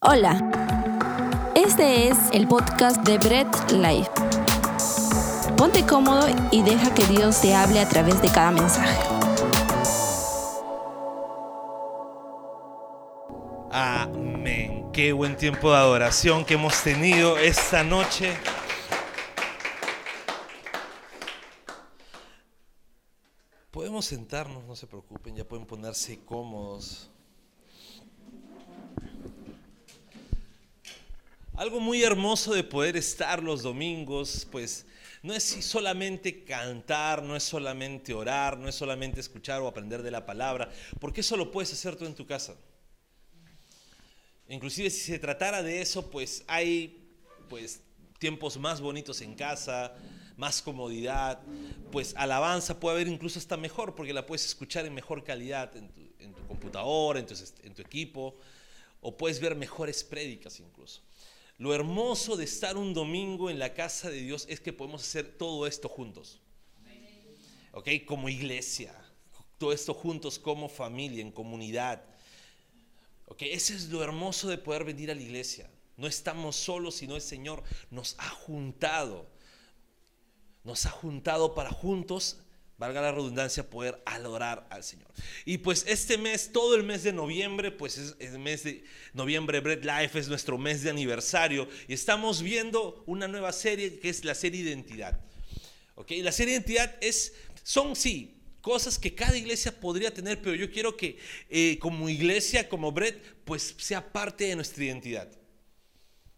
Hola, este es el podcast de Bread Life. Ponte cómodo y deja que Dios te hable a través de cada mensaje. Amén. Qué buen tiempo de adoración que hemos tenido esta noche. Podemos sentarnos, no se preocupen, ya pueden ponerse cómodos. Algo muy hermoso de poder estar los domingos, pues no es solamente cantar, no es solamente orar, no es solamente escuchar o aprender de la palabra, porque eso lo puedes hacer tú en tu casa. Inclusive si se tratara de eso, pues hay pues tiempos más bonitos en casa, más comodidad, pues alabanza puede haber incluso hasta mejor, porque la puedes escuchar en mejor calidad en tu, en tu computadora, en tu, en tu equipo, o puedes ver mejores prédicas incluso. Lo hermoso de estar un domingo en la casa de Dios es que podemos hacer todo esto juntos. ¿Ok? Como iglesia. Todo esto juntos como familia, en comunidad. ¿Ok? Ese es lo hermoso de poder venir a la iglesia. No estamos solos, sino el Señor nos ha juntado. Nos ha juntado para juntos valga la redundancia, poder adorar al Señor. Y pues este mes, todo el mes de noviembre, pues es el mes de noviembre, Bread Life es nuestro mes de aniversario y estamos viendo una nueva serie que es la serie Identidad. ¿Ok? La serie Identidad es, son sí, cosas que cada iglesia podría tener, pero yo quiero que eh, como iglesia, como Bread, pues sea parte de nuestra identidad.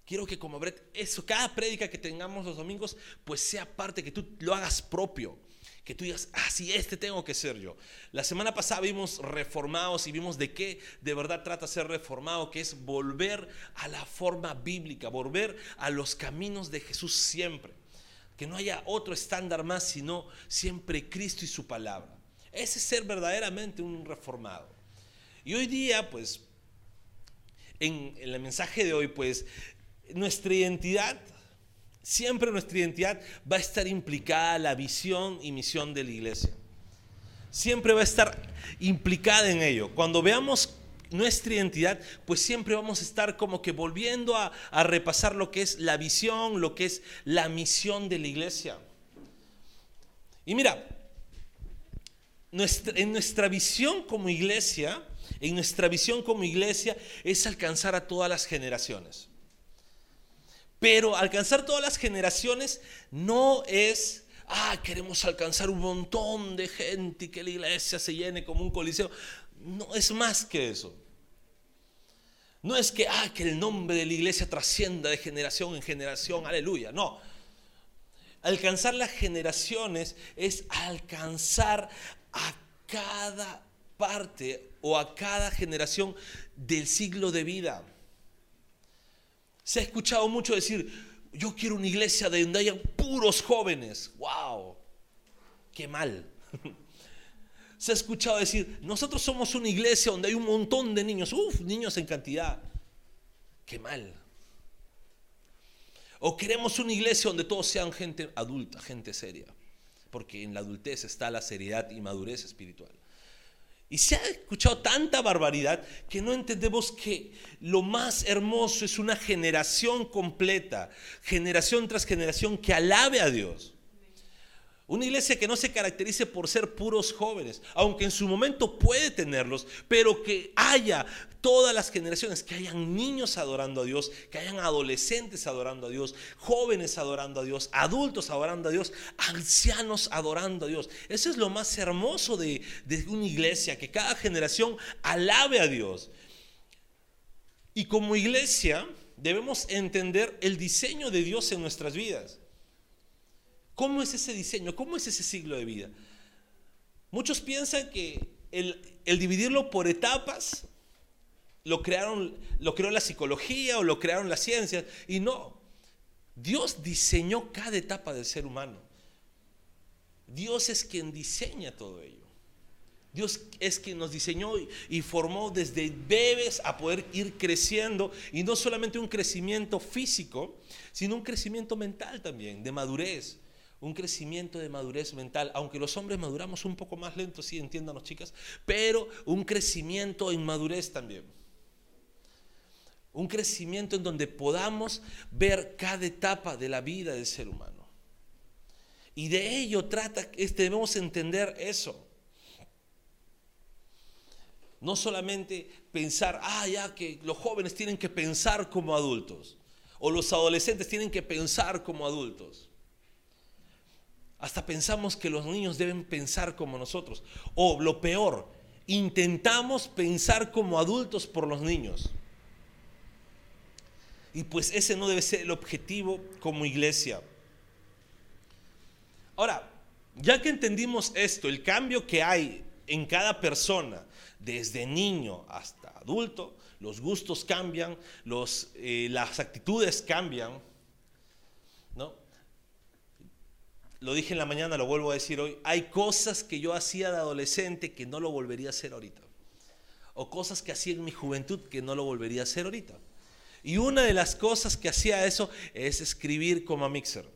Quiero que como Bread, eso, cada prédica que tengamos los domingos, pues sea parte, que tú lo hagas propio que tú digas, ah, sí, este tengo que ser yo. La semana pasada vimos reformados y vimos de qué de verdad trata ser reformado, que es volver a la forma bíblica, volver a los caminos de Jesús siempre. Que no haya otro estándar más, sino siempre Cristo y su palabra. Ese es ser verdaderamente un reformado. Y hoy día, pues, en el mensaje de hoy, pues, nuestra identidad Siempre nuestra identidad va a estar implicada la visión y misión de la iglesia. Siempre va a estar implicada en ello. Cuando veamos nuestra identidad, pues siempre vamos a estar como que volviendo a, repasar lo que es la visión, lo que es la misión de la iglesia. Y mira, en nuestra visión como iglesia, en nuestra visión como iglesia es alcanzar a todas las generaciones. Pero alcanzar todas las generaciones no es, ah, queremos alcanzar un montón de gente y que la iglesia se llene como un coliseo. No es más que eso. No es que, ah, que el nombre de la iglesia trascienda de generación en generación, aleluya. No. Alcanzar las generaciones es alcanzar a cada parte o a cada generación del siglo de vida. Se ha escuchado mucho decir, yo quiero una iglesia donde haya puros jóvenes. ¡Wow! ¡Qué mal! Se ha escuchado decir, nosotros somos una iglesia donde hay un montón de niños. Uf, niños en cantidad. ¡Qué mal! O queremos una iglesia donde todos sean gente adulta, gente seria. Porque en la adultez está la seriedad y madurez espiritual. Y se ha escuchado tanta barbaridad que no entendemos que lo más hermoso es una generación completa, generación tras generación que alabe a Dios. Una iglesia que no se caracterice por ser puros jóvenes, aunque en su momento puede tenerlos, pero que haya todas las generaciones, que hayan niños adorando a Dios, que hayan adolescentes adorando a Dios, jóvenes adorando a Dios, adultos adorando a Dios, ancianos adorando a Dios. Eso es lo más hermoso de, de una iglesia, que cada generación alabe a Dios. Y como iglesia debemos entender el diseño de Dios en nuestras vidas. ¿Cómo es ese diseño? ¿Cómo es ese siglo de vida? Muchos piensan que el, dividirlo por etapas lo crearon, lo creó la psicología o lo crearon las ciencias. Y no, Dios diseñó cada etapa del ser humano. Dios es quien diseña todo ello. Dios es quien nos diseñó y formó desde bebés a poder ir creciendo y no solamente un crecimiento físico, sino un crecimiento mental también, de madurez un crecimiento de madurez mental, aunque los hombres maduramos un poco más lento, sí, entiéndanos chicas, pero un crecimiento en madurez también. Un crecimiento en donde podamos ver cada etapa de la vida del ser humano. Y de ello trata, debemos entender eso. No solamente pensar, ah, ya que los jóvenes tienen que pensar como adultos, o los adolescentes tienen que pensar como adultos. Hasta pensamos que los niños deben pensar como nosotros. O lo peor, intentamos pensar como adultos por los niños. Y pues ese no debe ser el objetivo como iglesia. Ahora, ya que entendimos esto, el cambio que hay en cada persona, desde niño hasta adulto, los gustos cambian, los, eh, las actitudes cambian, ¿no? Lo dije en la mañana, lo vuelvo a decir hoy, hay cosas que yo hacía de adolescente que no lo volvería a hacer ahorita. O cosas que hacía en mi juventud que no lo volvería a hacer ahorita. Y una de las cosas que hacía eso es escribir como a Mixer.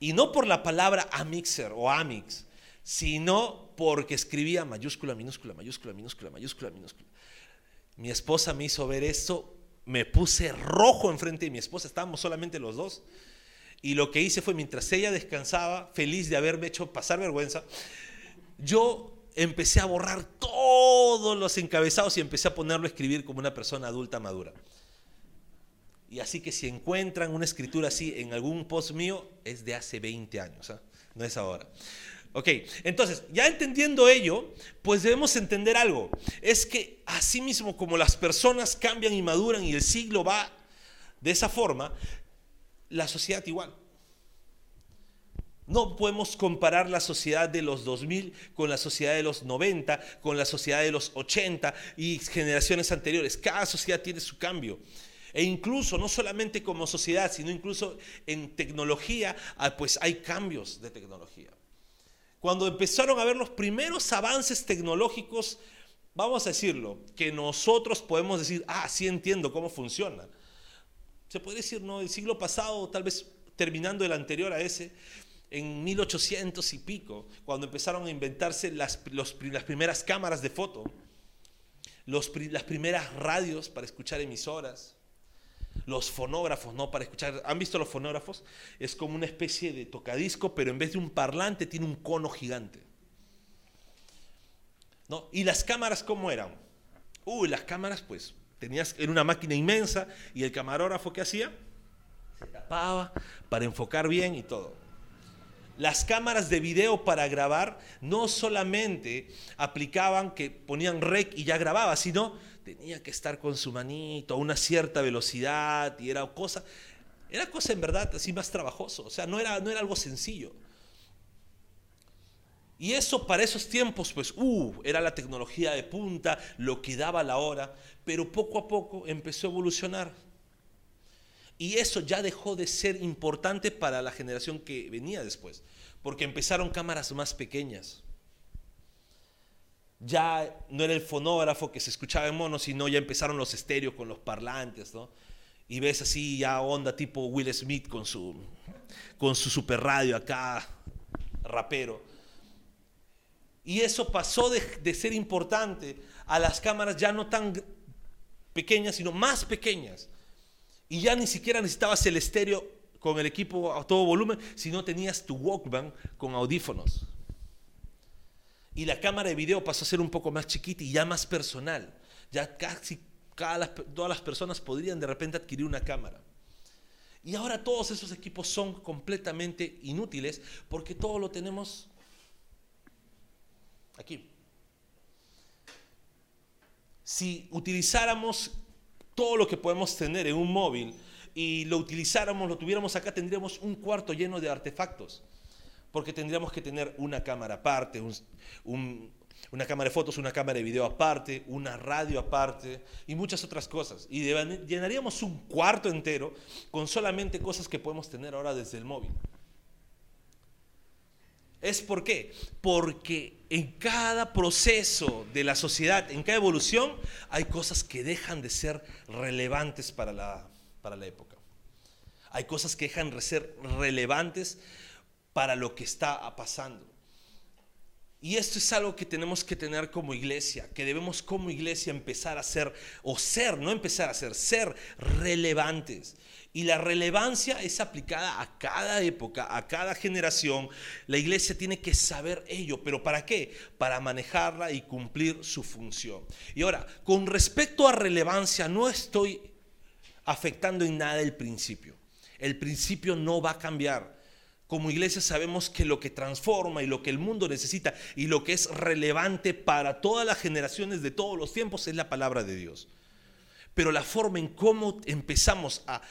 Y no por la palabra Amixer o Amix, sino porque escribía mayúscula, minúscula, mayúscula, minúscula, mayúscula, minúscula. Mi esposa me hizo ver esto, me puse rojo enfrente de mi esposa, estábamos solamente los dos. Y lo que hice fue, mientras ella descansaba, feliz de haberme hecho pasar vergüenza, yo empecé a borrar todos los encabezados y empecé a ponerlo a escribir como una persona adulta madura. Y así que si encuentran una escritura así en algún post mío, es de hace 20 años, ¿ah? no es ahora. Ok, entonces, ya entendiendo ello, pues debemos entender algo. Es que así mismo como las personas cambian y maduran y el siglo va de esa forma, la sociedad igual. No podemos comparar la sociedad de los 2000 con la sociedad de los 90, con la sociedad de los 80 y generaciones anteriores. Cada sociedad tiene su cambio. E incluso, no solamente como sociedad, sino incluso en tecnología, ah, pues hay cambios de tecnología. Cuando empezaron a ver los primeros avances tecnológicos, vamos a decirlo, que nosotros podemos decir, ah, sí entiendo cómo funciona. Se puede decir, no, el siglo pasado, tal vez terminando el anterior a ese, en 1800 y pico, cuando empezaron a inventarse las, las primeras cámaras de foto, los, las primeras radios para escuchar emisoras, los fonógrafos, ¿no? Para escuchar. ¿Han visto los fonógrafos? Es como una especie de tocadisco, pero en vez de un parlante tiene un cono gigante. ¿No? ¿Y las cámaras cómo eran? Uy, las cámaras, pues, tenías, era una máquina inmensa y el camarógrafo, ¿qué hacía? Se tapaba para enfocar bien y todo. Las cámaras de video para grabar no solamente aplicaban que ponían rec y ya grababa, sino tenía que estar con su manito a una cierta velocidad y era cosa, era cosa en verdad así más trabajoso, o sea, no era, no era algo sencillo. Y eso para esos tiempos, pues, uh, era la tecnología de punta, lo que daba la hora, pero poco a poco empezó a evolucionar. Y eso ya dejó de ser importante para la generación que venía después, porque empezaron cámaras más pequeñas. Ya no era el fonógrafo que se escuchaba en mono, sino ya empezaron los estéreos con los parlantes, ¿no? Y ves así ya onda tipo Will Smith con su, con su super radio acá, rapero. Y eso pasó de, de ser importante a las cámaras ya no tan pequeñas, sino más pequeñas y ya ni siquiera necesitabas el estéreo con el equipo a todo volumen, sino tenías tu Walkman con audífonos. Y la cámara de video pasó a ser un poco más chiquita y ya más personal. Ya casi todas las personas podrían de repente adquirir una cámara. Y ahora todos esos equipos son completamente inútiles porque todo lo tenemos aquí. Si utilizáramos todo lo que podemos tener en un móvil y lo utilizáramos, lo tuviéramos acá, tendríamos un cuarto lleno de artefactos. Porque tendríamos que tener una cámara aparte, una cámara de fotos, una cámara de video aparte, una radio aparte y muchas otras cosas. Y llenaríamos un cuarto entero con solamente cosas que podemos tener ahora desde el móvil. ¿Es por qué? Porque en cada proceso de la sociedad, en cada evolución, hay cosas que dejan de ser relevantes para la, para la época. Hay cosas que dejan de ser relevantes para lo que está pasando. Y esto es algo que tenemos que tener como iglesia, que debemos como iglesia empezar a ser, o ser, no empezar a ser, ser relevantes. Y la relevancia es aplicada a cada época, a cada generación. La iglesia tiene que saber ello, pero ¿para qué? Para manejarla y cumplir su función. Y ahora, con respecto a relevancia, no estoy afectando en nada el principio. El principio no va a cambiar. Como iglesia sabemos que lo que transforma y lo que el mundo necesita y lo que es relevante para todas las generaciones de todos los tiempos es la palabra de Dios. Pero la forma en cómo empezamos a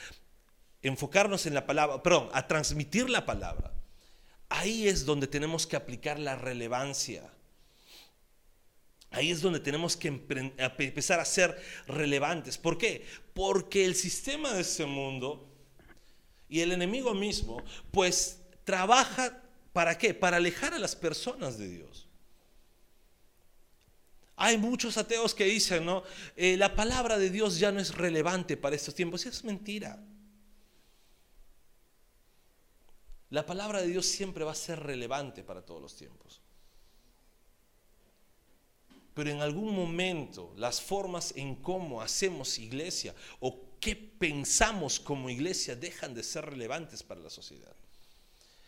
enfocarnos en la palabra, perdón, a transmitir la palabra, ahí es donde tenemos que aplicar la relevancia. Ahí es donde tenemos que empezar a ser relevantes. ¿Por qué? Porque el sistema de ese mundo y el enemigo mismo, pues trabaja para qué? Para alejar a las personas de Dios. Hay muchos ateos que dicen, ¿no? Eh, la palabra de Dios ya no es relevante para estos tiempos. Es mentira. La palabra de Dios siempre va a ser relevante para todos los tiempos. Pero en algún momento las formas en cómo hacemos iglesia o qué pensamos como iglesia dejan de ser relevantes para la sociedad.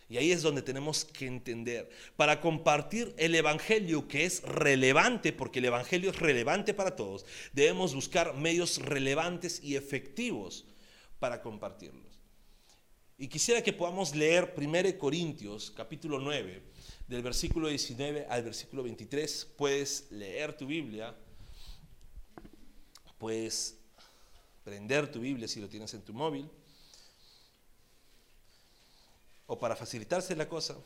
Y ahí es donde tenemos que entender, para compartir el Evangelio que es relevante, porque el Evangelio es relevante para todos, debemos buscar medios relevantes y efectivos para compartirlos. Y quisiera que podamos leer 1 Corintios capítulo 9, del versículo 19 al versículo 23. Puedes leer tu Biblia, puedes prender tu Biblia si lo tienes en tu móvil o para facilitarse la cosa,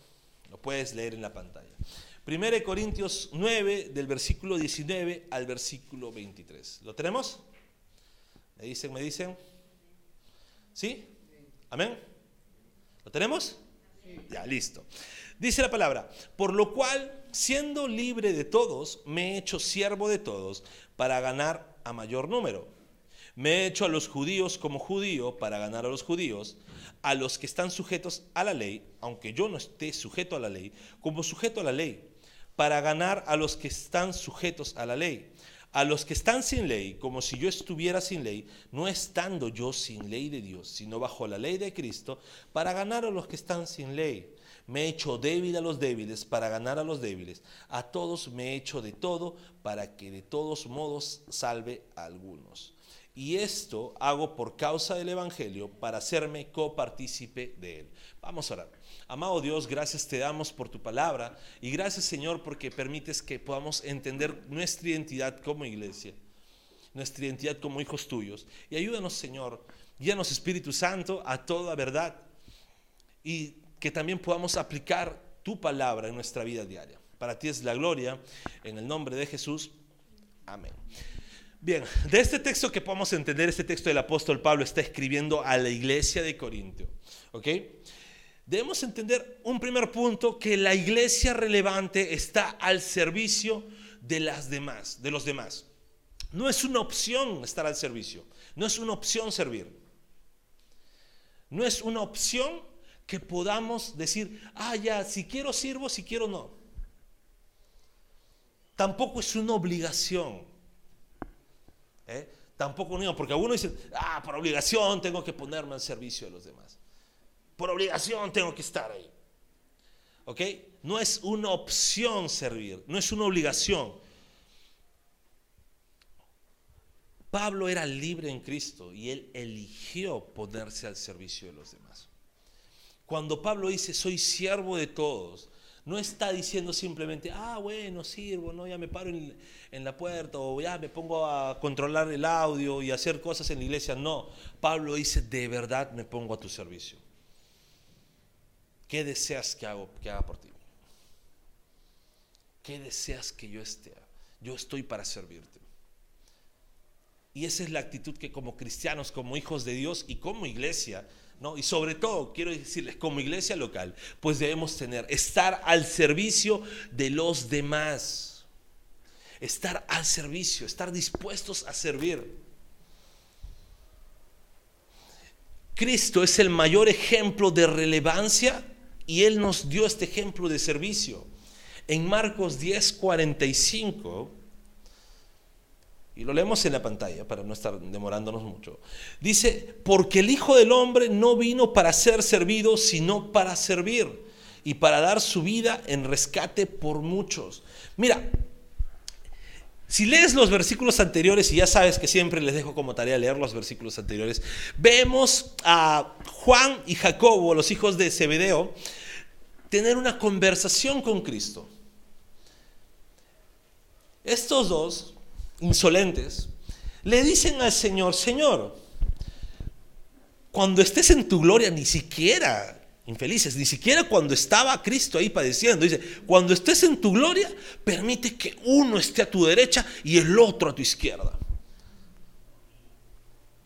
lo puedes leer en la pantalla. 1 Corintios 9, del versículo 19 al versículo 23. ¿Lo tenemos? ¿Me dicen, me dicen? ¿Sí? ¿Amén? ¿Lo tenemos? Ya, listo. Dice la palabra, por lo cual, siendo libre de todos, me he hecho siervo de todos para ganar a mayor número. Me he hecho a los judíos como judío para ganar a los judíos a los que están sujetos a la ley, aunque yo no esté sujeto a la ley, como sujeto a la ley, para ganar a los que están sujetos a la ley. A los que están sin ley, como si yo estuviera sin ley, no estando yo sin ley de Dios, sino bajo la ley de Cristo, para ganar a los que están sin ley. Me he hecho débil a los débiles para ganar a los débiles. A todos me he hecho de todo para que de todos modos salve a algunos. Y esto hago por causa del Evangelio para hacerme copartícipe de él. Vamos a orar. Amado Dios, gracias te damos por tu palabra y gracias Señor porque permites que podamos entender nuestra identidad como iglesia, nuestra identidad como hijos tuyos. Y ayúdanos Señor, guíanos Espíritu Santo a toda verdad y que también podamos aplicar tu palabra en nuestra vida diaria. Para ti es la gloria, en el nombre de Jesús. Amén. Bien, de este texto que podemos entender, este texto del apóstol Pablo está escribiendo a la iglesia de Corintio. ¿Ok? Debemos entender un primer punto, que la iglesia relevante está al servicio de las demás, de los demás. No es una opción estar al servicio, no es una opción servir. No es una opción que podamos decir, ah, ya, si quiero sirvo, si quiero no. Tampoco es una obligación. ¿eh? Tampoco porque algunos dicen, ah, por obligación tengo que ponerme al servicio de los demás. Por obligación tengo que estar ahí. ¿Ok? No es una opción servir, no es una obligación. Pablo era libre en Cristo y él eligió ponerse al servicio de los demás. Cuando Pablo dice, soy siervo de todos, no está diciendo simplemente, ah, bueno, sirvo, no, ya me paro en, en, la puerta o ya me pongo a controlar el audio y hacer cosas en la iglesia. No, Pablo dice, de verdad me pongo a tu servicio. ¿Qué deseas que, hago, que haga por ti? ¿Qué deseas que yo esté? Yo estoy para servirte. Y esa es la actitud que como cristianos, como hijos de Dios y como iglesia y sobre todo, quiero decirles, como iglesia local, pues debemos tener, estar al servicio de los demás. Estar al servicio, estar dispuestos a servir. Cristo es el mayor ejemplo de relevancia y Él nos dio este ejemplo de servicio. En Marcos 10, 45, y lo leemos en la pantalla para no estar demorándonos mucho, dice, porque el Hijo del Hombre no vino para ser servido, sino para servir y para dar su vida en rescate por muchos. Mira, si lees los versículos anteriores, y ya sabes que siempre les dejo como tarea leer los versículos anteriores, vemos a Juan y Jacobo, los hijos de Zebedeo, tener una conversación con Cristo. Estos dos, insolentes, le dicen al Señor, Señor, cuando estés en tu gloria, ni siquiera infelices, ni siquiera cuando estaba Cristo ahí padeciendo. Dice, cuando estés en tu gloria, permite que uno esté a tu derecha y el otro a tu izquierda.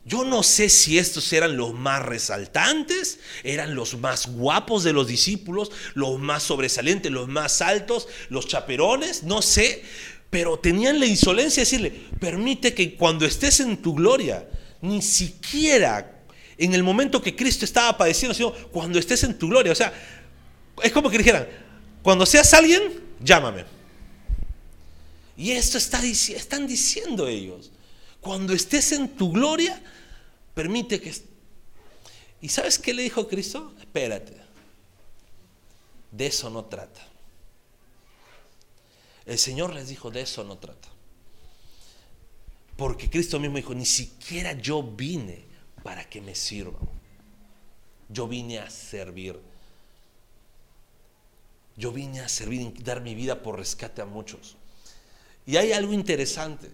Yo no sé si estos eran los más resaltantes, eran los más guapos de los discípulos, los más sobresalientes, los más altos, los chaperones, no sé, pero tenían la insolencia de decirle, permite que cuando estés en tu gloria, ni siquiera en el momento que Cristo estaba padeciendo, sino cuando estés en tu gloria. O sea, es como que dijeran, cuando seas alguien, llámame. Y esto está, están diciendo ellos. Cuando estés en tu gloria, permite que... ¿Y sabes qué le dijo Cristo? Espérate. De eso no trata. El Señor les dijo, de eso no trata. Porque Cristo mismo dijo, ni siquiera yo vine para que me sirvan. Yo vine a servir. Yo vine a servir y dar mi vida por rescate a muchos. Y hay algo interesante.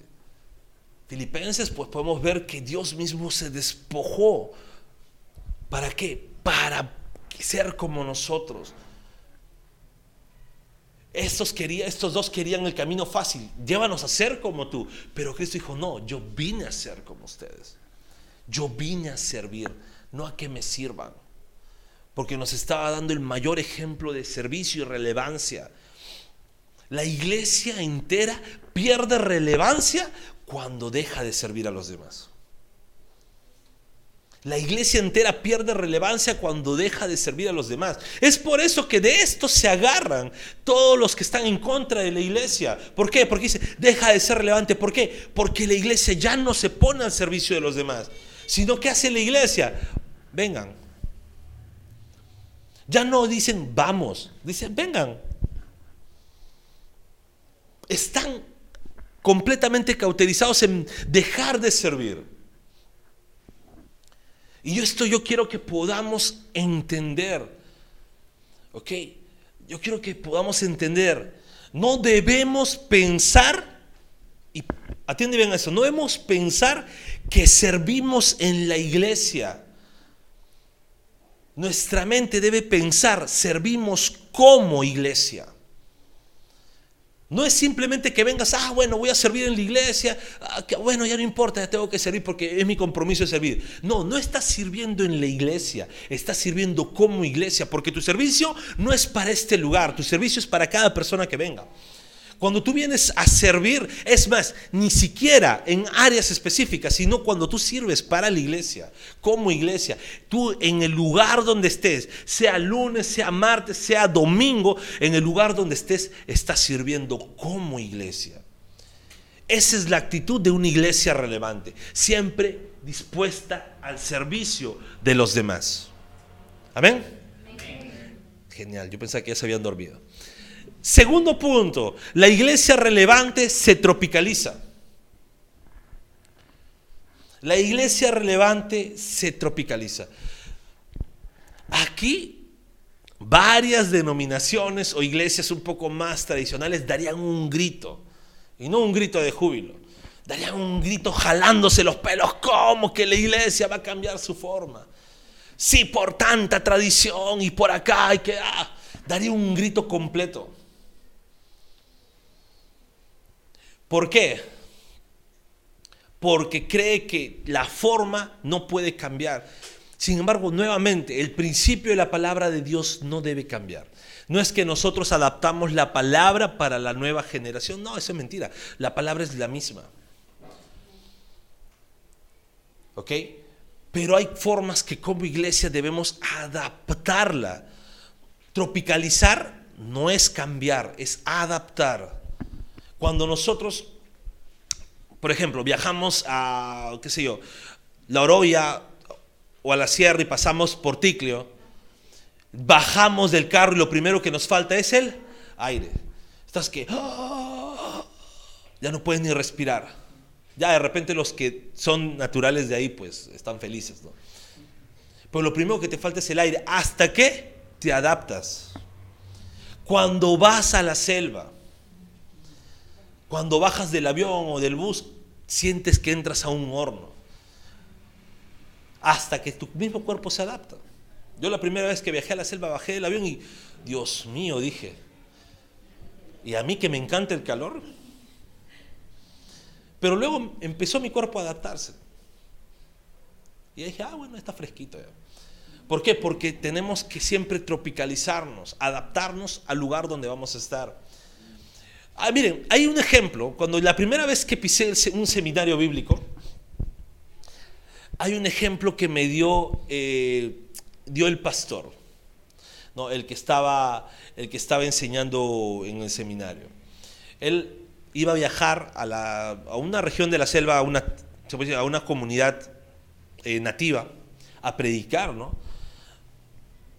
Filipenses, pues podemos ver que Dios mismo se despojó. ¿Para qué? Para ser como nosotros. Estos, quería, estos dos querían el camino fácil. Llévanos a ser como tú. Pero Cristo dijo, no, yo vine a ser como ustedes. Yo vine a servir, no a que me sirvan. Porque nos estaba dando el mayor ejemplo de servicio y relevancia. La iglesia entera pierde relevancia cuando deja de servir a los demás. La iglesia entera pierde relevancia cuando deja de servir a los demás. Es por eso que de esto se agarran todos los que están en contra de la iglesia. ¿Por qué? Porque dice, deja de ser relevante. ¿Por qué? Porque la iglesia ya no se pone al servicio de los demás sino que hace la iglesia. Vengan. Ya no dicen vamos, dicen vengan. Están completamente cauterizados en dejar de servir. Y esto yo quiero que podamos entender. ¿Ok? Yo quiero que podamos entender. No debemos pensar, y atiende bien a eso, no debemos pensar que servimos en la iglesia. Nuestra mente debe pensar, servimos como iglesia. No es simplemente que vengas, ah, bueno, voy a servir en la iglesia, ah, bueno, ya no importa, ya tengo que servir porque es mi compromiso de servir. No, no estás sirviendo en la iglesia, estás sirviendo como iglesia, porque tu servicio no es para este lugar, tu servicio es para cada persona que venga. Cuando tú vienes a servir, es más, ni siquiera en áreas específicas, sino cuando tú sirves para la iglesia, como iglesia, tú en el lugar donde estés, sea lunes, sea martes, sea domingo, en el lugar donde estés, estás sirviendo como iglesia. Esa es la actitud de una iglesia relevante, siempre dispuesta al servicio de los demás. Amén. Genial, yo pensaba que ya se habían dormido. Segundo punto, la iglesia relevante se tropicaliza. La iglesia relevante se tropicaliza. Aquí varias denominaciones o iglesias un poco más tradicionales darían un grito, y no un grito de júbilo, darían un grito jalándose los pelos, ¿cómo que la iglesia va a cambiar su forma? Si por tanta tradición y por acá hay que... Ah, daría un grito completo. ¿Por qué? Porque cree que la forma no puede cambiar. Sin embargo, nuevamente, el principio de la palabra de Dios no debe cambiar. No es que nosotros adaptamos la palabra para la nueva generación. No, eso es mentira. La palabra es la misma. ¿Ok? Pero hay formas que como iglesia debemos adaptarla. Tropicalizar no es cambiar, es adaptar. Cuando nosotros, por ejemplo, viajamos a, qué sé yo, La Oroya o a la sierra y pasamos por Ticlio, bajamos del carro y lo primero que nos falta es el aire. Estás que ya no puedes ni respirar. Ya de repente los que son naturales de ahí pues están felices, ¿no? Pero lo primero que te falta es el aire. ¿Hasta que te adaptas? Cuando vas a la selva, cuando bajas del avión o del bus, sientes que entras a un horno. Hasta que tu mismo cuerpo se adapta. Yo la primera vez que viajé a la selva bajé del avión y, Dios mío, dije, ¿y a mí que me encanta el calor? Pero luego empezó mi cuerpo a adaptarse. Y dije, ah, bueno, está fresquito ya. ¿Por qué? Porque tenemos que siempre tropicalizarnos, adaptarnos al lugar donde vamos a estar. Ah, miren, hay un ejemplo, cuando la primera vez que pisé un seminario bíblico, hay un ejemplo que me dio, eh, dio el pastor, ¿no? el, que estaba, el que estaba enseñando en el seminario. Él iba a viajar a, una región de la selva, a una, a una comunidad eh, nativa, a predicar, ¿no?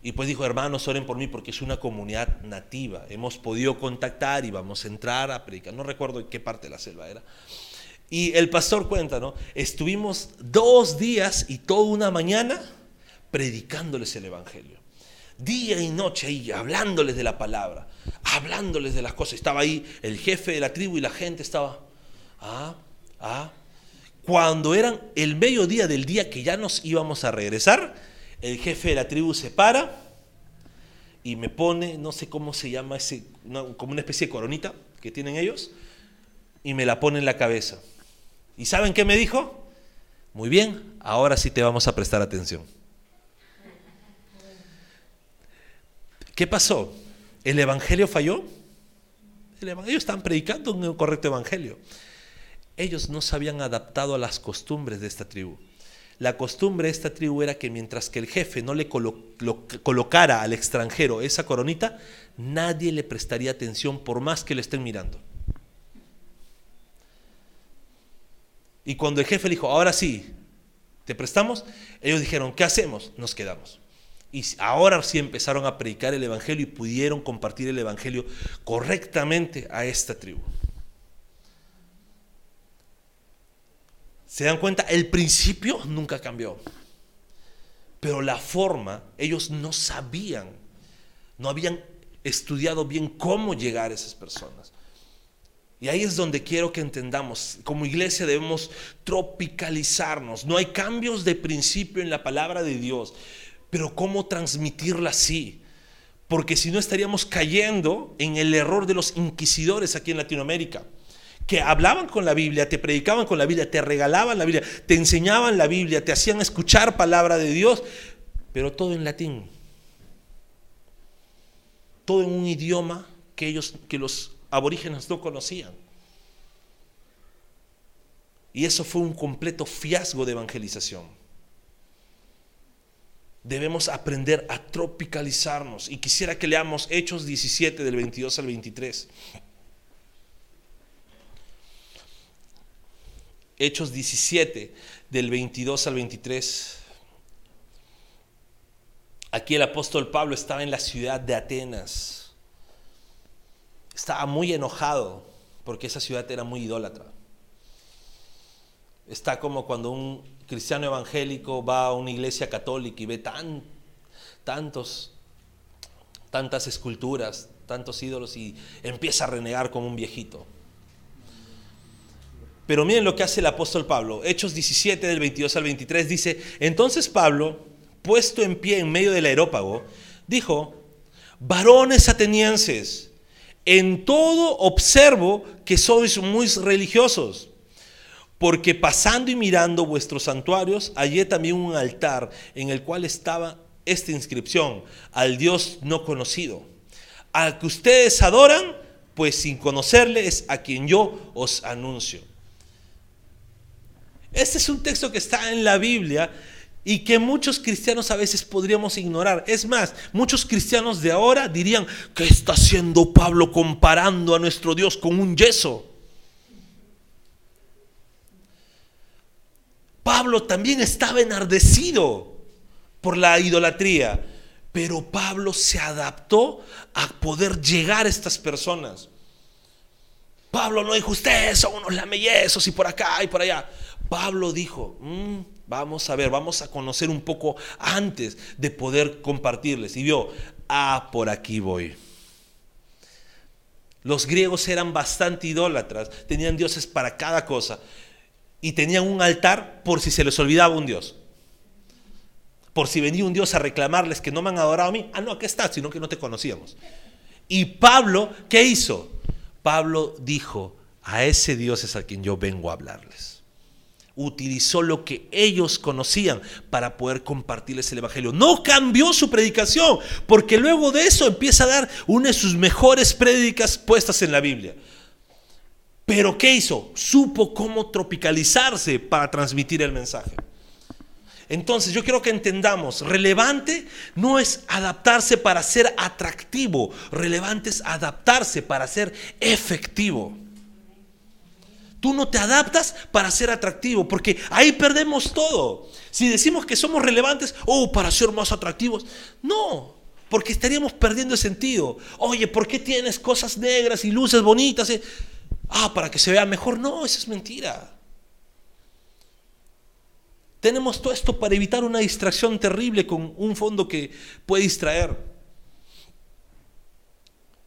Y pues dijo, hermanos, oren por mí porque es una comunidad nativa. Hemos podido contactar y vamos a entrar a predicar. No recuerdo en qué parte de la selva era. Y el pastor cuenta, ¿no? Estuvimos dos días y toda una mañana predicándoles el Evangelio. Día y noche ahí, hablándoles de la palabra, hablándoles de las cosas. Estaba ahí el jefe de la tribu y la gente estaba, ah, ah. Cuando eran el mediodía del día que ya nos íbamos a regresar, el jefe de la tribu se para y me pone, no sé cómo se llama ese, como una especie de coronita que tienen ellos, y me la pone en la cabeza. ¿Y saben qué me dijo? Muy bien, ahora sí te vamos a prestar atención. ¿Qué pasó? ¿El Evangelio falló? ellos estaban predicando un correcto Evangelio. Ellos no se habían adaptado a las costumbres de esta tribu. La costumbre de esta tribu era que mientras que el jefe no le colocara al extranjero esa coronita, nadie le prestaría atención por más que le estén mirando. Y cuando el jefe dijo, ahora sí, te prestamos, ellos dijeron, ¿qué hacemos? Nos quedamos. Y ahora sí empezaron a predicar el Evangelio y pudieron compartir el Evangelio correctamente a esta tribu. ¿Se dan cuenta? El principio nunca cambió. Pero la forma, ellos no sabían, no habían estudiado bien cómo llegar a esas personas. Y ahí es donde quiero que entendamos, como iglesia debemos tropicalizarnos. No hay cambios de principio en la palabra de Dios, pero cómo transmitirla así. Porque si no estaríamos cayendo en el error de los inquisidores aquí en Latinoamérica que hablaban con la Biblia, te predicaban con la Biblia, te regalaban la Biblia, te enseñaban la Biblia, te hacían escuchar palabra de Dios, pero todo en latín. Todo en un idioma que ellos que los aborígenes no conocían. Y eso fue un completo fiasco de evangelización. Debemos aprender a tropicalizarnos. Y quisiera que leamos Hechos 17 del 22 al 23. Hechos 17, del 22 al 23. Aquí el apóstol Pablo estaba en la ciudad de Atenas. Estaba muy enojado porque esa ciudad era muy idólatra. Está como cuando un cristiano evangélico va a una iglesia católica y ve tan, tantos, tantas esculturas, tantos ídolos y empieza a renegar como un viejito. Pero miren lo que hace el apóstol Pablo. Hechos 17 del 22 al 23 dice, entonces Pablo, puesto en pie en medio del aerópago, dijo, varones atenienses, en todo observo que sois muy religiosos, porque pasando y mirando vuestros santuarios, hallé también un altar en el cual estaba esta inscripción, al Dios no conocido. Al que ustedes adoran, pues sin conocerle es a quien yo os anuncio. Este es un texto que está en la Biblia y que muchos cristianos a veces podríamos ignorar. Es más, muchos cristianos de ahora dirían, ¿qué está haciendo Pablo comparando a nuestro Dios con un yeso? Pablo también estaba enardecido por la idolatría, pero Pablo se adaptó a poder llegar a estas personas. Pablo no dijo, ustedes son unos lamellezos y por acá y por allá. Pablo dijo, mm, vamos a ver, vamos a conocer un poco antes de poder compartirles. Y vio, ah, por aquí voy. Los griegos eran bastante idólatras, tenían dioses para cada cosa y tenían un altar por si se les olvidaba un dios. Por si venía un dios a reclamarles que no me han adorado a mí. Ah, no, aquí está, sino que no te conocíamos. Y Pablo, ¿qué hizo? Pablo dijo, a ese Dios es a quien yo vengo a hablarles utilizó lo que ellos conocían para poder compartirles el Evangelio. No cambió su predicación, porque luego de eso empieza a dar una de sus mejores prédicas puestas en la Biblia. Pero ¿qué hizo? Supo cómo tropicalizarse para transmitir el mensaje. Entonces yo quiero que entendamos, relevante no es adaptarse para ser atractivo, relevante es adaptarse para ser efectivo. Tú no te adaptas para ser atractivo, porque ahí perdemos todo. Si decimos que somos relevantes, oh, para ser más atractivos, no, porque estaríamos perdiendo el sentido. Oye, ¿por qué tienes cosas negras y luces bonitas? Eh, ah, para que se vea mejor. No, eso es mentira. Tenemos todo esto para evitar una distracción terrible con un fondo que puede distraer.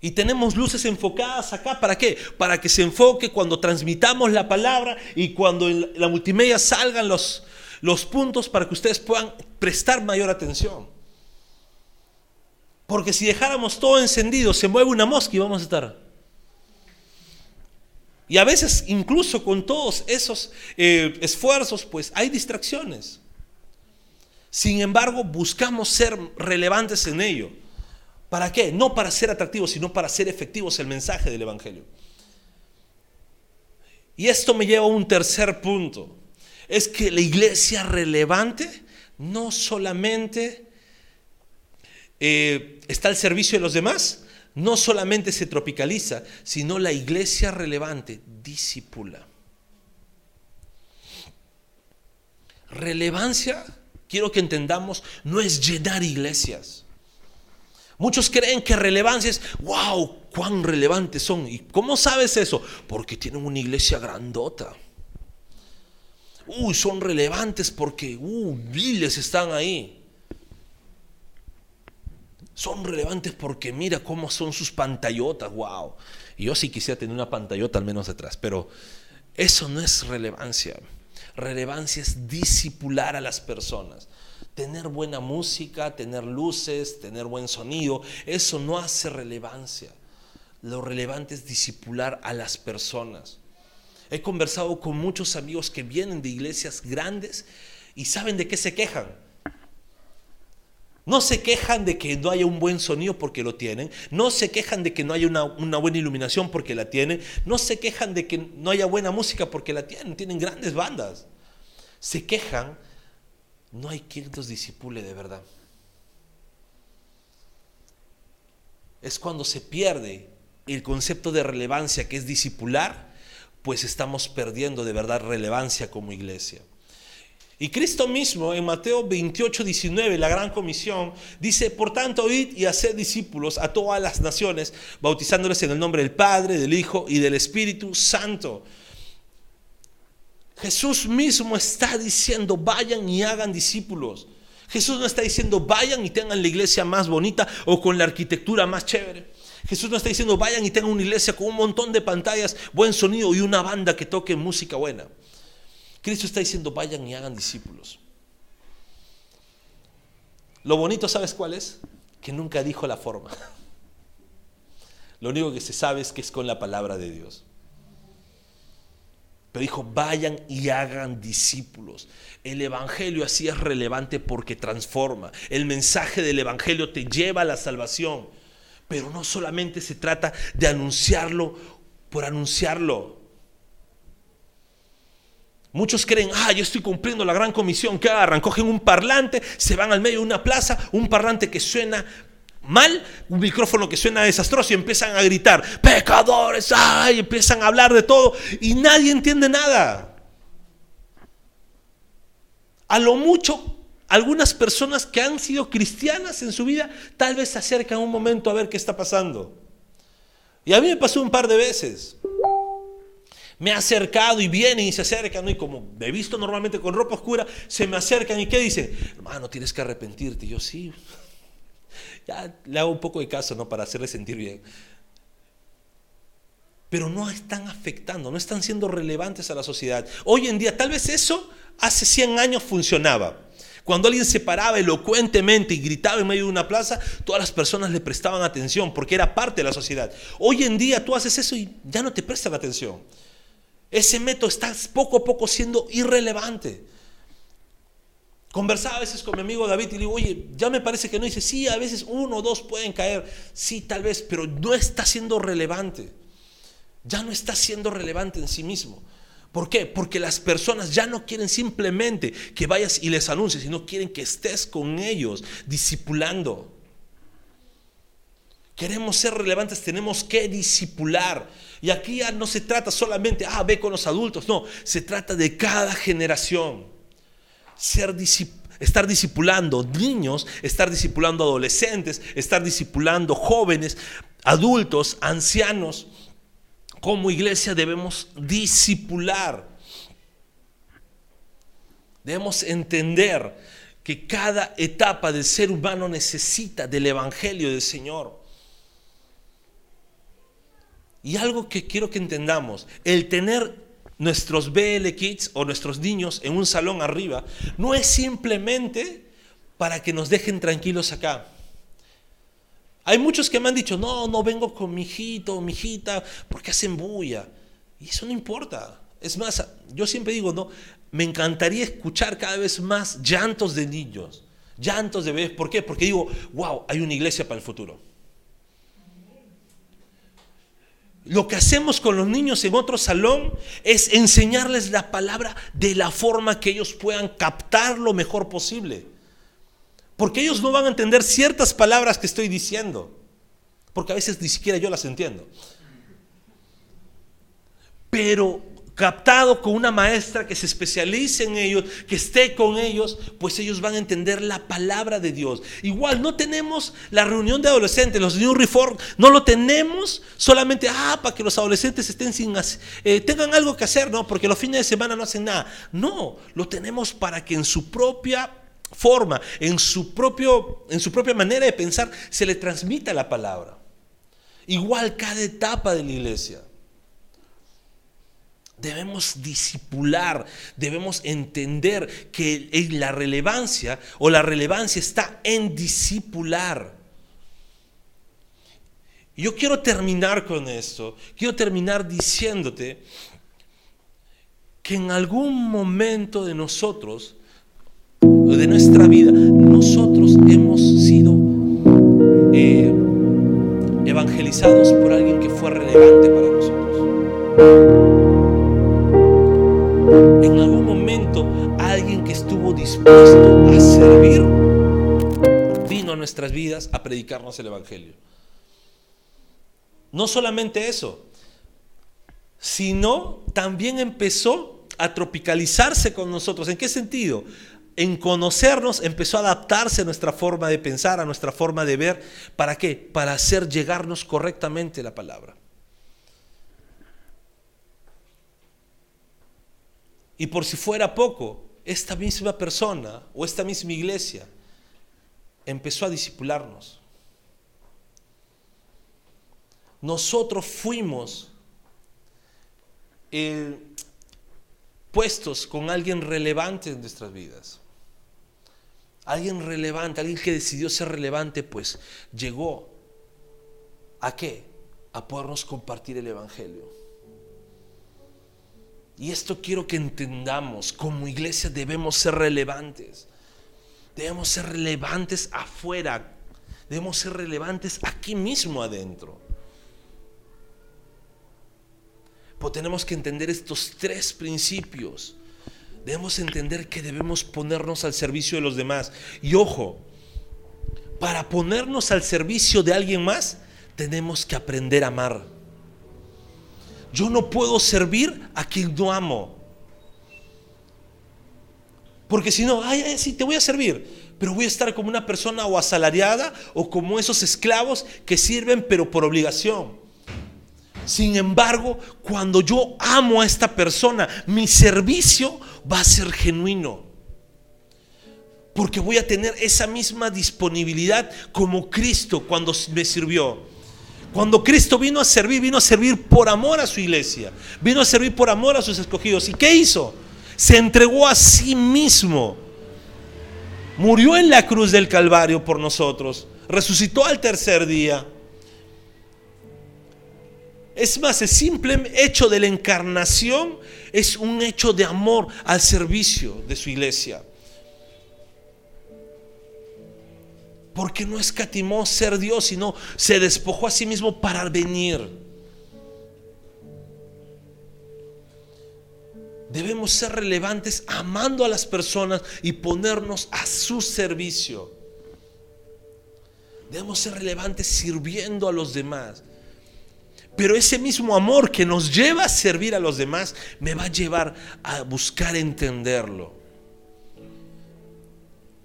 Y tenemos luces enfocadas acá, ¿para qué? Para que se enfoque cuando transmitamos la palabra y cuando en la multimedia salgan los, los puntos para que ustedes puedan prestar mayor atención. Porque si dejáramos todo encendido, se mueve una mosca y vamos a estar. Y a veces, incluso con todos esos eh, esfuerzos, pues hay distracciones. Sin embargo, buscamos ser relevantes en ello. ¿Para qué? No para ser atractivos, sino para ser efectivos el mensaje del Evangelio. Y esto me lleva a un tercer punto. Es que la iglesia relevante no solamente eh, está al servicio de los demás, no solamente se tropicaliza, sino la iglesia relevante disipula. Relevancia, quiero que entendamos, no es llenar iglesias. Muchos creen que relevancia es, wow, cuán relevantes son. ¿Y cómo sabes eso? Porque tienen una iglesia grandota. Uy, son relevantes porque, uh, miles están ahí. Son relevantes porque mira cómo son sus pantallotas, wow. Y yo sí quisiera tener una pantallota al menos detrás, pero eso no es relevancia. Relevancia es disipular a las personas. Tener buena música, tener luces, tener buen sonido, eso no hace relevancia. Lo relevante es disipular a las personas. He conversado con muchos amigos que vienen de iglesias grandes y saben de qué se quejan. No se quejan de que no haya un buen sonido porque lo tienen. No se quejan de que no haya una, una, buena iluminación porque la tienen. No se quejan de que no haya buena música porque la tienen. Tienen grandes bandas. Se quejan no hay quien nos disipule de verdad. Es cuando se pierde el concepto de relevancia que es discipular, pues estamos perdiendo de verdad relevancia como iglesia. Y Cristo mismo en Mateo 28, 19, la gran comisión, dice, por tanto, id y haced discípulos a todas las naciones, bautizándoles en el nombre del Padre, del Hijo y del Espíritu Santo Jesús mismo está diciendo, vayan y hagan discípulos. Jesús no está diciendo, vayan y tengan la iglesia más bonita o con la arquitectura más chévere. Jesús no está diciendo, vayan y tengan una iglesia con un montón de pantallas, buen sonido y una banda que toque música buena. Cristo está diciendo, vayan y hagan discípulos. Lo bonito, ¿sabes cuál es? Que nunca dijo la forma. Lo único que se sabe es que es con la palabra de Dios. Pero dijo, vayan y hagan discípulos. El Evangelio así es relevante porque transforma. El mensaje del Evangelio te lleva a la salvación. Pero no solamente se trata de anunciarlo por anunciarlo. Muchos creen, ah, yo estoy cumpliendo la gran comisión. ¿Qué agarran? Cogen un parlante, se van al medio de una plaza, un parlante que suena mal, un micrófono que suena desastroso y empiezan a gritar, pecadores, ay, empiezan a hablar de todo y nadie entiende nada. A lo mucho, algunas personas que han sido cristianas en su vida tal vez se acercan un momento a ver qué está pasando. Y a mí me pasó un par de veces. Me ha acercado y vienen y se acercan, y como he visto normalmente con ropa oscura, se me acercan y ¿qué dicen? Hermano, tienes que arrepentirte. Yo sí, ya le hago un poco de caso, ¿no? Para hacerle sentir bien. Pero no están afectando, no están siendo relevantes a la sociedad. Hoy en día, tal vez eso hace 100 años funcionaba. Cuando alguien se paraba elocuentemente y gritaba en medio de una plaza, todas las personas le prestaban atención porque era parte de la sociedad. Hoy en día tú haces eso y ya no te prestan atención. Ese método está poco a poco siendo irrelevante. Conversaba a veces con mi amigo David y le digo, oye, ya me parece que no. dice, sí, a veces uno o dos pueden caer. Sí, tal vez, pero no está siendo relevante. Ya no está siendo relevante en sí mismo. ¿Por qué? Porque las personas ya no quieren simplemente que vayas y les anuncies, sino quieren que estés con ellos, discipulando. Queremos ser relevantes, tenemos que discipular. Y aquí ya no se trata solamente, ah, ve con los adultos, no, se trata de cada generación ser estar discipulando niños, estar discipulando adolescentes, estar discipulando jóvenes, adultos, ancianos. Como iglesia debemos discipular. Debemos entender que cada etapa del ser humano necesita del Evangelio del Señor. Y algo que quiero que entendamos, el tener nuestros BL Kids o nuestros niños en un salón arriba, no es simplemente para que nos dejen tranquilos acá. Hay muchos que me han dicho, no, no vengo con mi hijito o mi hijita porque hacen bulla. Y eso no importa. Es más, yo siempre digo, no, me encantaría escuchar cada vez más llantos de niños, llantos de bebés. ¿Por qué? Porque digo, wow, hay una iglesia para el futuro. Lo que hacemos con los niños en otro salón es enseñarles la palabra de la forma que ellos puedan captar lo mejor posible. Porque ellos no van a entender ciertas palabras que estoy diciendo. Porque a veces ni siquiera yo las entiendo. Pero captado con una maestra que se especialice en ellos, que esté con ellos, pues ellos van a entender la palabra de Dios. Igual no tenemos la reunión de adolescentes, los New Reform, no lo tenemos solamente ah, para que los adolescentes estén sin eh, tengan algo que hacer, no, porque los fines de semana no hacen nada. No, lo tenemos para que en su propia forma, en su propio en su propia manera de pensar se le transmita la palabra. Igual cada etapa de la iglesia. Debemos disipular, debemos entender que la relevancia o la relevancia está en disipular. Yo quiero terminar con esto, quiero terminar diciéndote que en algún momento de nosotros, de nuestra vida, nosotros hemos sido eh, evangelizados por alguien que fue relevante vidas a predicarnos el Evangelio. No solamente eso, sino también empezó a tropicalizarse con nosotros. ¿En qué sentido? En conocernos empezó a adaptarse a nuestra forma de pensar, a nuestra forma de ver. ¿Para qué? Para hacer llegarnos correctamente la palabra. Y por si fuera poco, esta misma persona o esta misma iglesia empezó a disipularnos. Nosotros fuimos eh, puestos con alguien relevante en nuestras vidas. Alguien relevante, alguien que decidió ser relevante, pues llegó a qué? A podernos compartir el Evangelio. Y esto quiero que entendamos, como iglesia debemos ser relevantes. Debemos ser relevantes afuera. Debemos ser relevantes aquí mismo adentro. Pues tenemos que entender estos tres principios. Debemos entender que debemos ponernos al servicio de los demás. Y ojo, para ponernos al servicio de alguien más, tenemos que aprender a amar. Yo no puedo servir a quien no amo. Porque si no, ay, ay, sí, te voy a servir, pero voy a estar como una persona o asalariada o como esos esclavos que sirven pero por obligación. Sin embargo, cuando yo amo a esta persona, mi servicio va a ser genuino. Porque voy a tener esa misma disponibilidad como Cristo cuando me sirvió. Cuando Cristo vino a servir, vino a servir por amor a su iglesia. Vino a servir por amor a sus escogidos. ¿Y qué hizo? Se entregó a sí mismo. Murió en la cruz del Calvario por nosotros. Resucitó al tercer día. Es más, el simple hecho de la encarnación es un hecho de amor al servicio de su iglesia. Porque no escatimó ser Dios, sino se despojó a sí mismo para venir. Debemos ser relevantes amando a las personas y ponernos a su servicio. Debemos ser relevantes sirviendo a los demás. Pero ese mismo amor que nos lleva a servir a los demás me va a llevar a buscar entenderlo.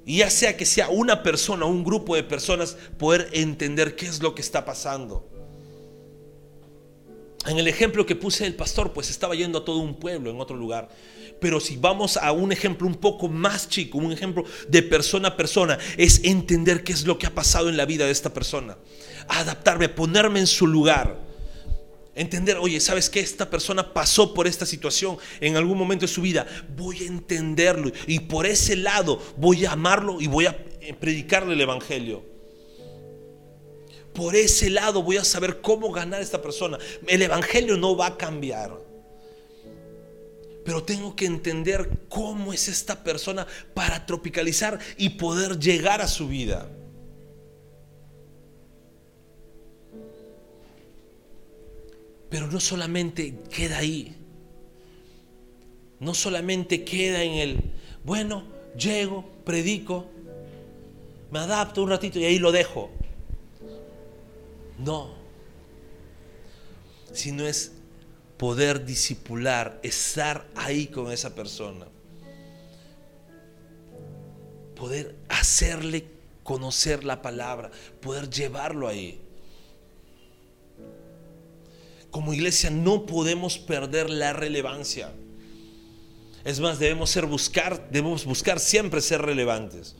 Y ya sea que sea una persona o un grupo de personas, poder entender qué es lo que está pasando. En el ejemplo que puse el pastor, pues estaba yendo a todo un pueblo en otro lugar. Pero si vamos a un ejemplo un poco más chico, un ejemplo de persona a persona, es entender qué es lo que ha pasado en la vida de esta persona. Adaptarme, ponerme en su lugar. Entender, oye, ¿sabes qué? Esta persona pasó por esta situación en algún momento de su vida. Voy a entenderlo y por ese lado voy a amarlo y voy a predicarle el Evangelio. Por ese lado voy a saber cómo ganar a esta persona. El Evangelio no va a cambiar. Pero tengo que entender cómo es esta persona para tropicalizar y poder llegar a su vida. Pero no solamente queda ahí. No solamente queda en el, bueno, llego, predico, me adapto un ratito y ahí lo dejo. No. Sino es poder disipular, estar ahí con esa persona. Poder hacerle conocer la palabra, poder llevarlo ahí. Como iglesia no podemos perder la relevancia. Es más, debemos ser buscar, debemos buscar siempre ser relevantes.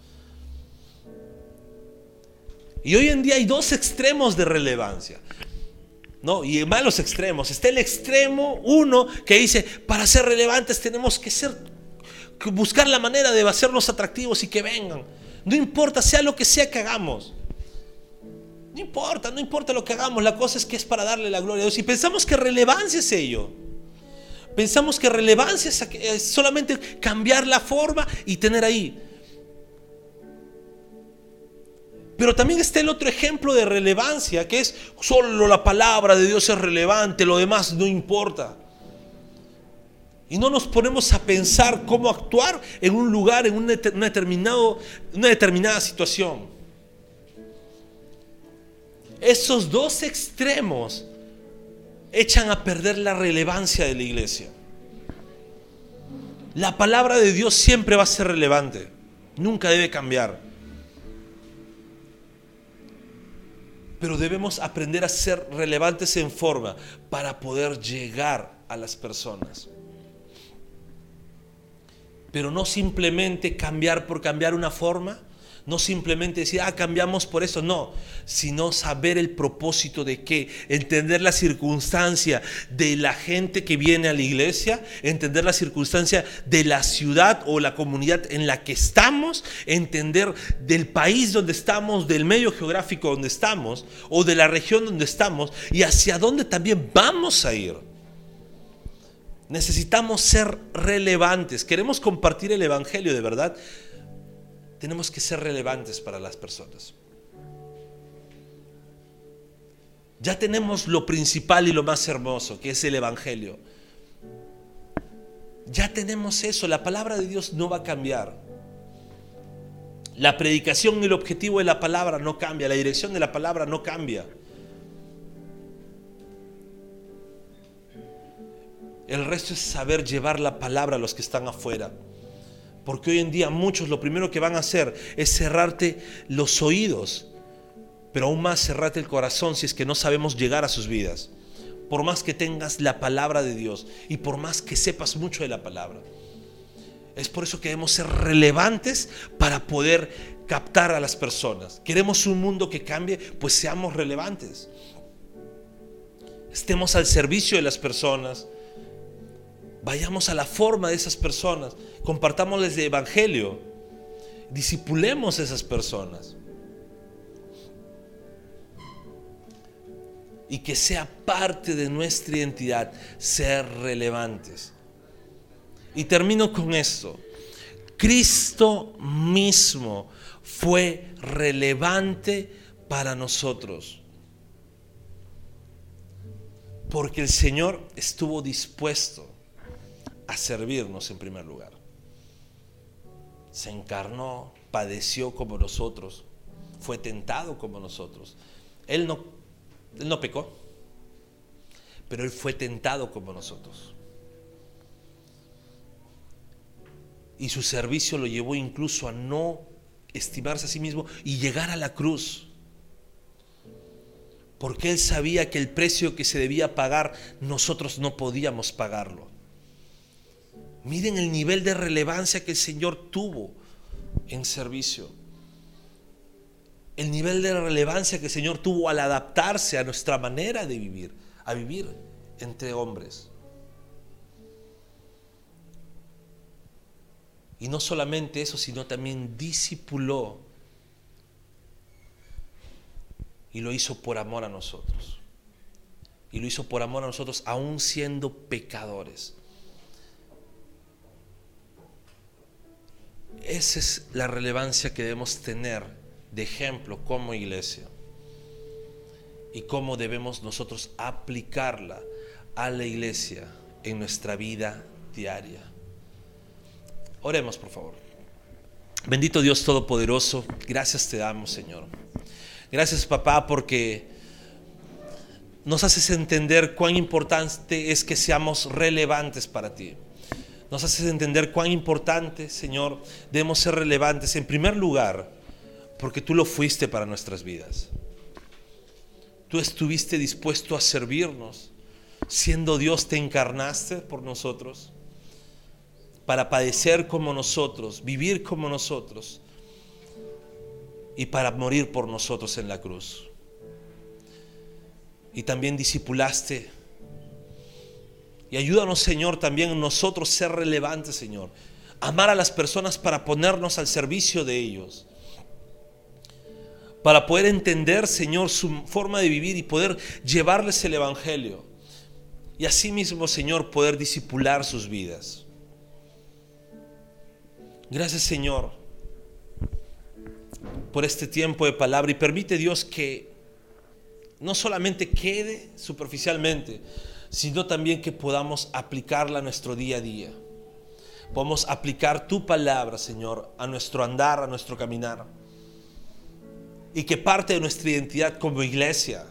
Y hoy en día hay dos extremos de relevancia. ¿no? Y malos extremos. Está el extremo uno que dice, para ser relevantes tenemos que ser, buscar la manera de hacernos atractivos y que vengan. No importa, sea lo que sea que hagamos. No importa, no importa lo que hagamos, la cosa es que es para darle la gloria a Dios. Y pensamos que relevancia es ello. Pensamos que relevancia es solamente cambiar la forma y tener ahí. Pero también está el otro ejemplo de relevancia, que es solo la palabra de Dios es relevante, lo demás no importa. Y no nos ponemos a pensar cómo actuar en un lugar, en una, determinado, una determinada situación. Esos dos extremos echan a perder la relevancia de la iglesia. La palabra de Dios siempre va a ser relevante, nunca debe cambiar. Pero debemos aprender a ser relevantes en forma para poder llegar a las personas. Pero no simplemente cambiar por cambiar una forma, no simplemente decir, ah, cambiamos por eso, no, sino saber el propósito de qué, entender la circunstancia de la gente que viene a la iglesia, entender la circunstancia de la ciudad o la comunidad en la que estamos, entender del país donde estamos, del medio geográfico donde estamos o de la región donde estamos y hacia dónde también vamos a ir. Necesitamos ser relevantes. Queremos compartir el Evangelio de verdad tenemos que ser relevantes para las personas. Ya tenemos lo principal y lo más hermoso, que es el Evangelio. Ya tenemos eso, la palabra de Dios no va a cambiar. La predicación y el objetivo de la palabra no cambia, la dirección de la palabra no cambia. El resto es saber llevar la palabra a los que están afuera. Porque hoy en día muchos lo primero que van a hacer es cerrarte los oídos, pero aún más cerrarte el corazón si es que no sabemos llegar a sus vidas. Por más que tengas la palabra de Dios y por más que sepas mucho de la palabra. Es por eso que debemos ser relevantes para poder captar a las personas. Queremos un mundo que cambie, pues seamos relevantes. Estemos al servicio de las personas. Vayamos a la forma de esas personas. Compartámosles el evangelio. Disipulemos a esas personas. Y que sea parte de nuestra identidad ser relevantes. Y termino con esto. Cristo mismo fue relevante para nosotros. Porque el Señor estuvo dispuesto a servirnos en primer lugar. Se encarnó, padeció como nosotros, fue tentado como nosotros. Él no, él no pecó, pero Él fue tentado como nosotros. Y su servicio lo llevó incluso a no estimarse a sí mismo y llegar a la cruz. Porque él sabía que el precio que se debía pagar nosotros no podíamos pagarlo. Miren el nivel de relevancia que el Señor tuvo en servicio. El nivel de relevancia que el Señor tuvo al adaptarse a nuestra manera de vivir, a vivir entre hombres. Y no solamente eso, sino también discipuló. Y lo hizo por amor a nosotros. Y lo hizo por amor a nosotros, aún siendo pecadores. Esa es la relevancia que debemos tener de ejemplo como iglesia. Y cómo debemos nosotros aplicarla a la iglesia en nuestra vida diaria. Oremos, por favor. Bendito Dios Todopoderoso, gracias te damos, Señor. Gracias, papá, porque nos haces entender cuán importante es que seamos relevantes para ti. Nos haces entender cuán importante, Señor, debemos ser relevantes en primer lugar, porque tú lo fuiste para nuestras vidas. Tú estuviste dispuesto a servirnos. Siendo Dios, te encarnaste por nosotros para padecer como nosotros, vivir como nosotros y para morir por nosotros en la cruz. Y también disipulaste. Y ayúdanos, Señor, también nosotros ser relevantes, Señor. Amar a las personas para ponernos al servicio de ellos. Para poder entender, Señor, su forma de vivir y poder llevarles el Evangelio. Y asimismo, Señor, poder disipular sus vidas. Gracias Señor por este tiempo de palabra y permite Dios que no solamente quede superficialmente, sino también que podamos aplicarla a nuestro día a día. Podemos aplicar tu palabra, Señor, a nuestro andar, a nuestro caminar. Y que parte de nuestra identidad como iglesia,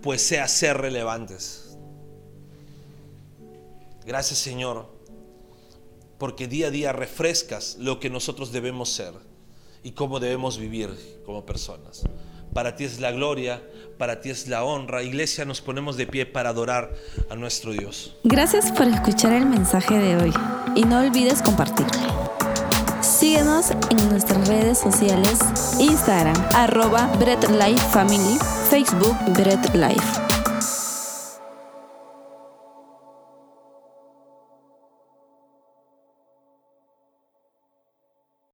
pues sea ser relevantes. Gracias, Señor porque día a día refrescas lo que nosotros debemos ser y cómo debemos vivir como personas. Para ti es la gloria, para ti es la honra. Iglesia, nos ponemos de pie para adorar a nuestro Dios. Gracias por escuchar el mensaje de hoy y no olvides compartirlo. Síguenos en nuestras redes sociales, Instagram, arroba Bread Life Family, Facebook Bread Life.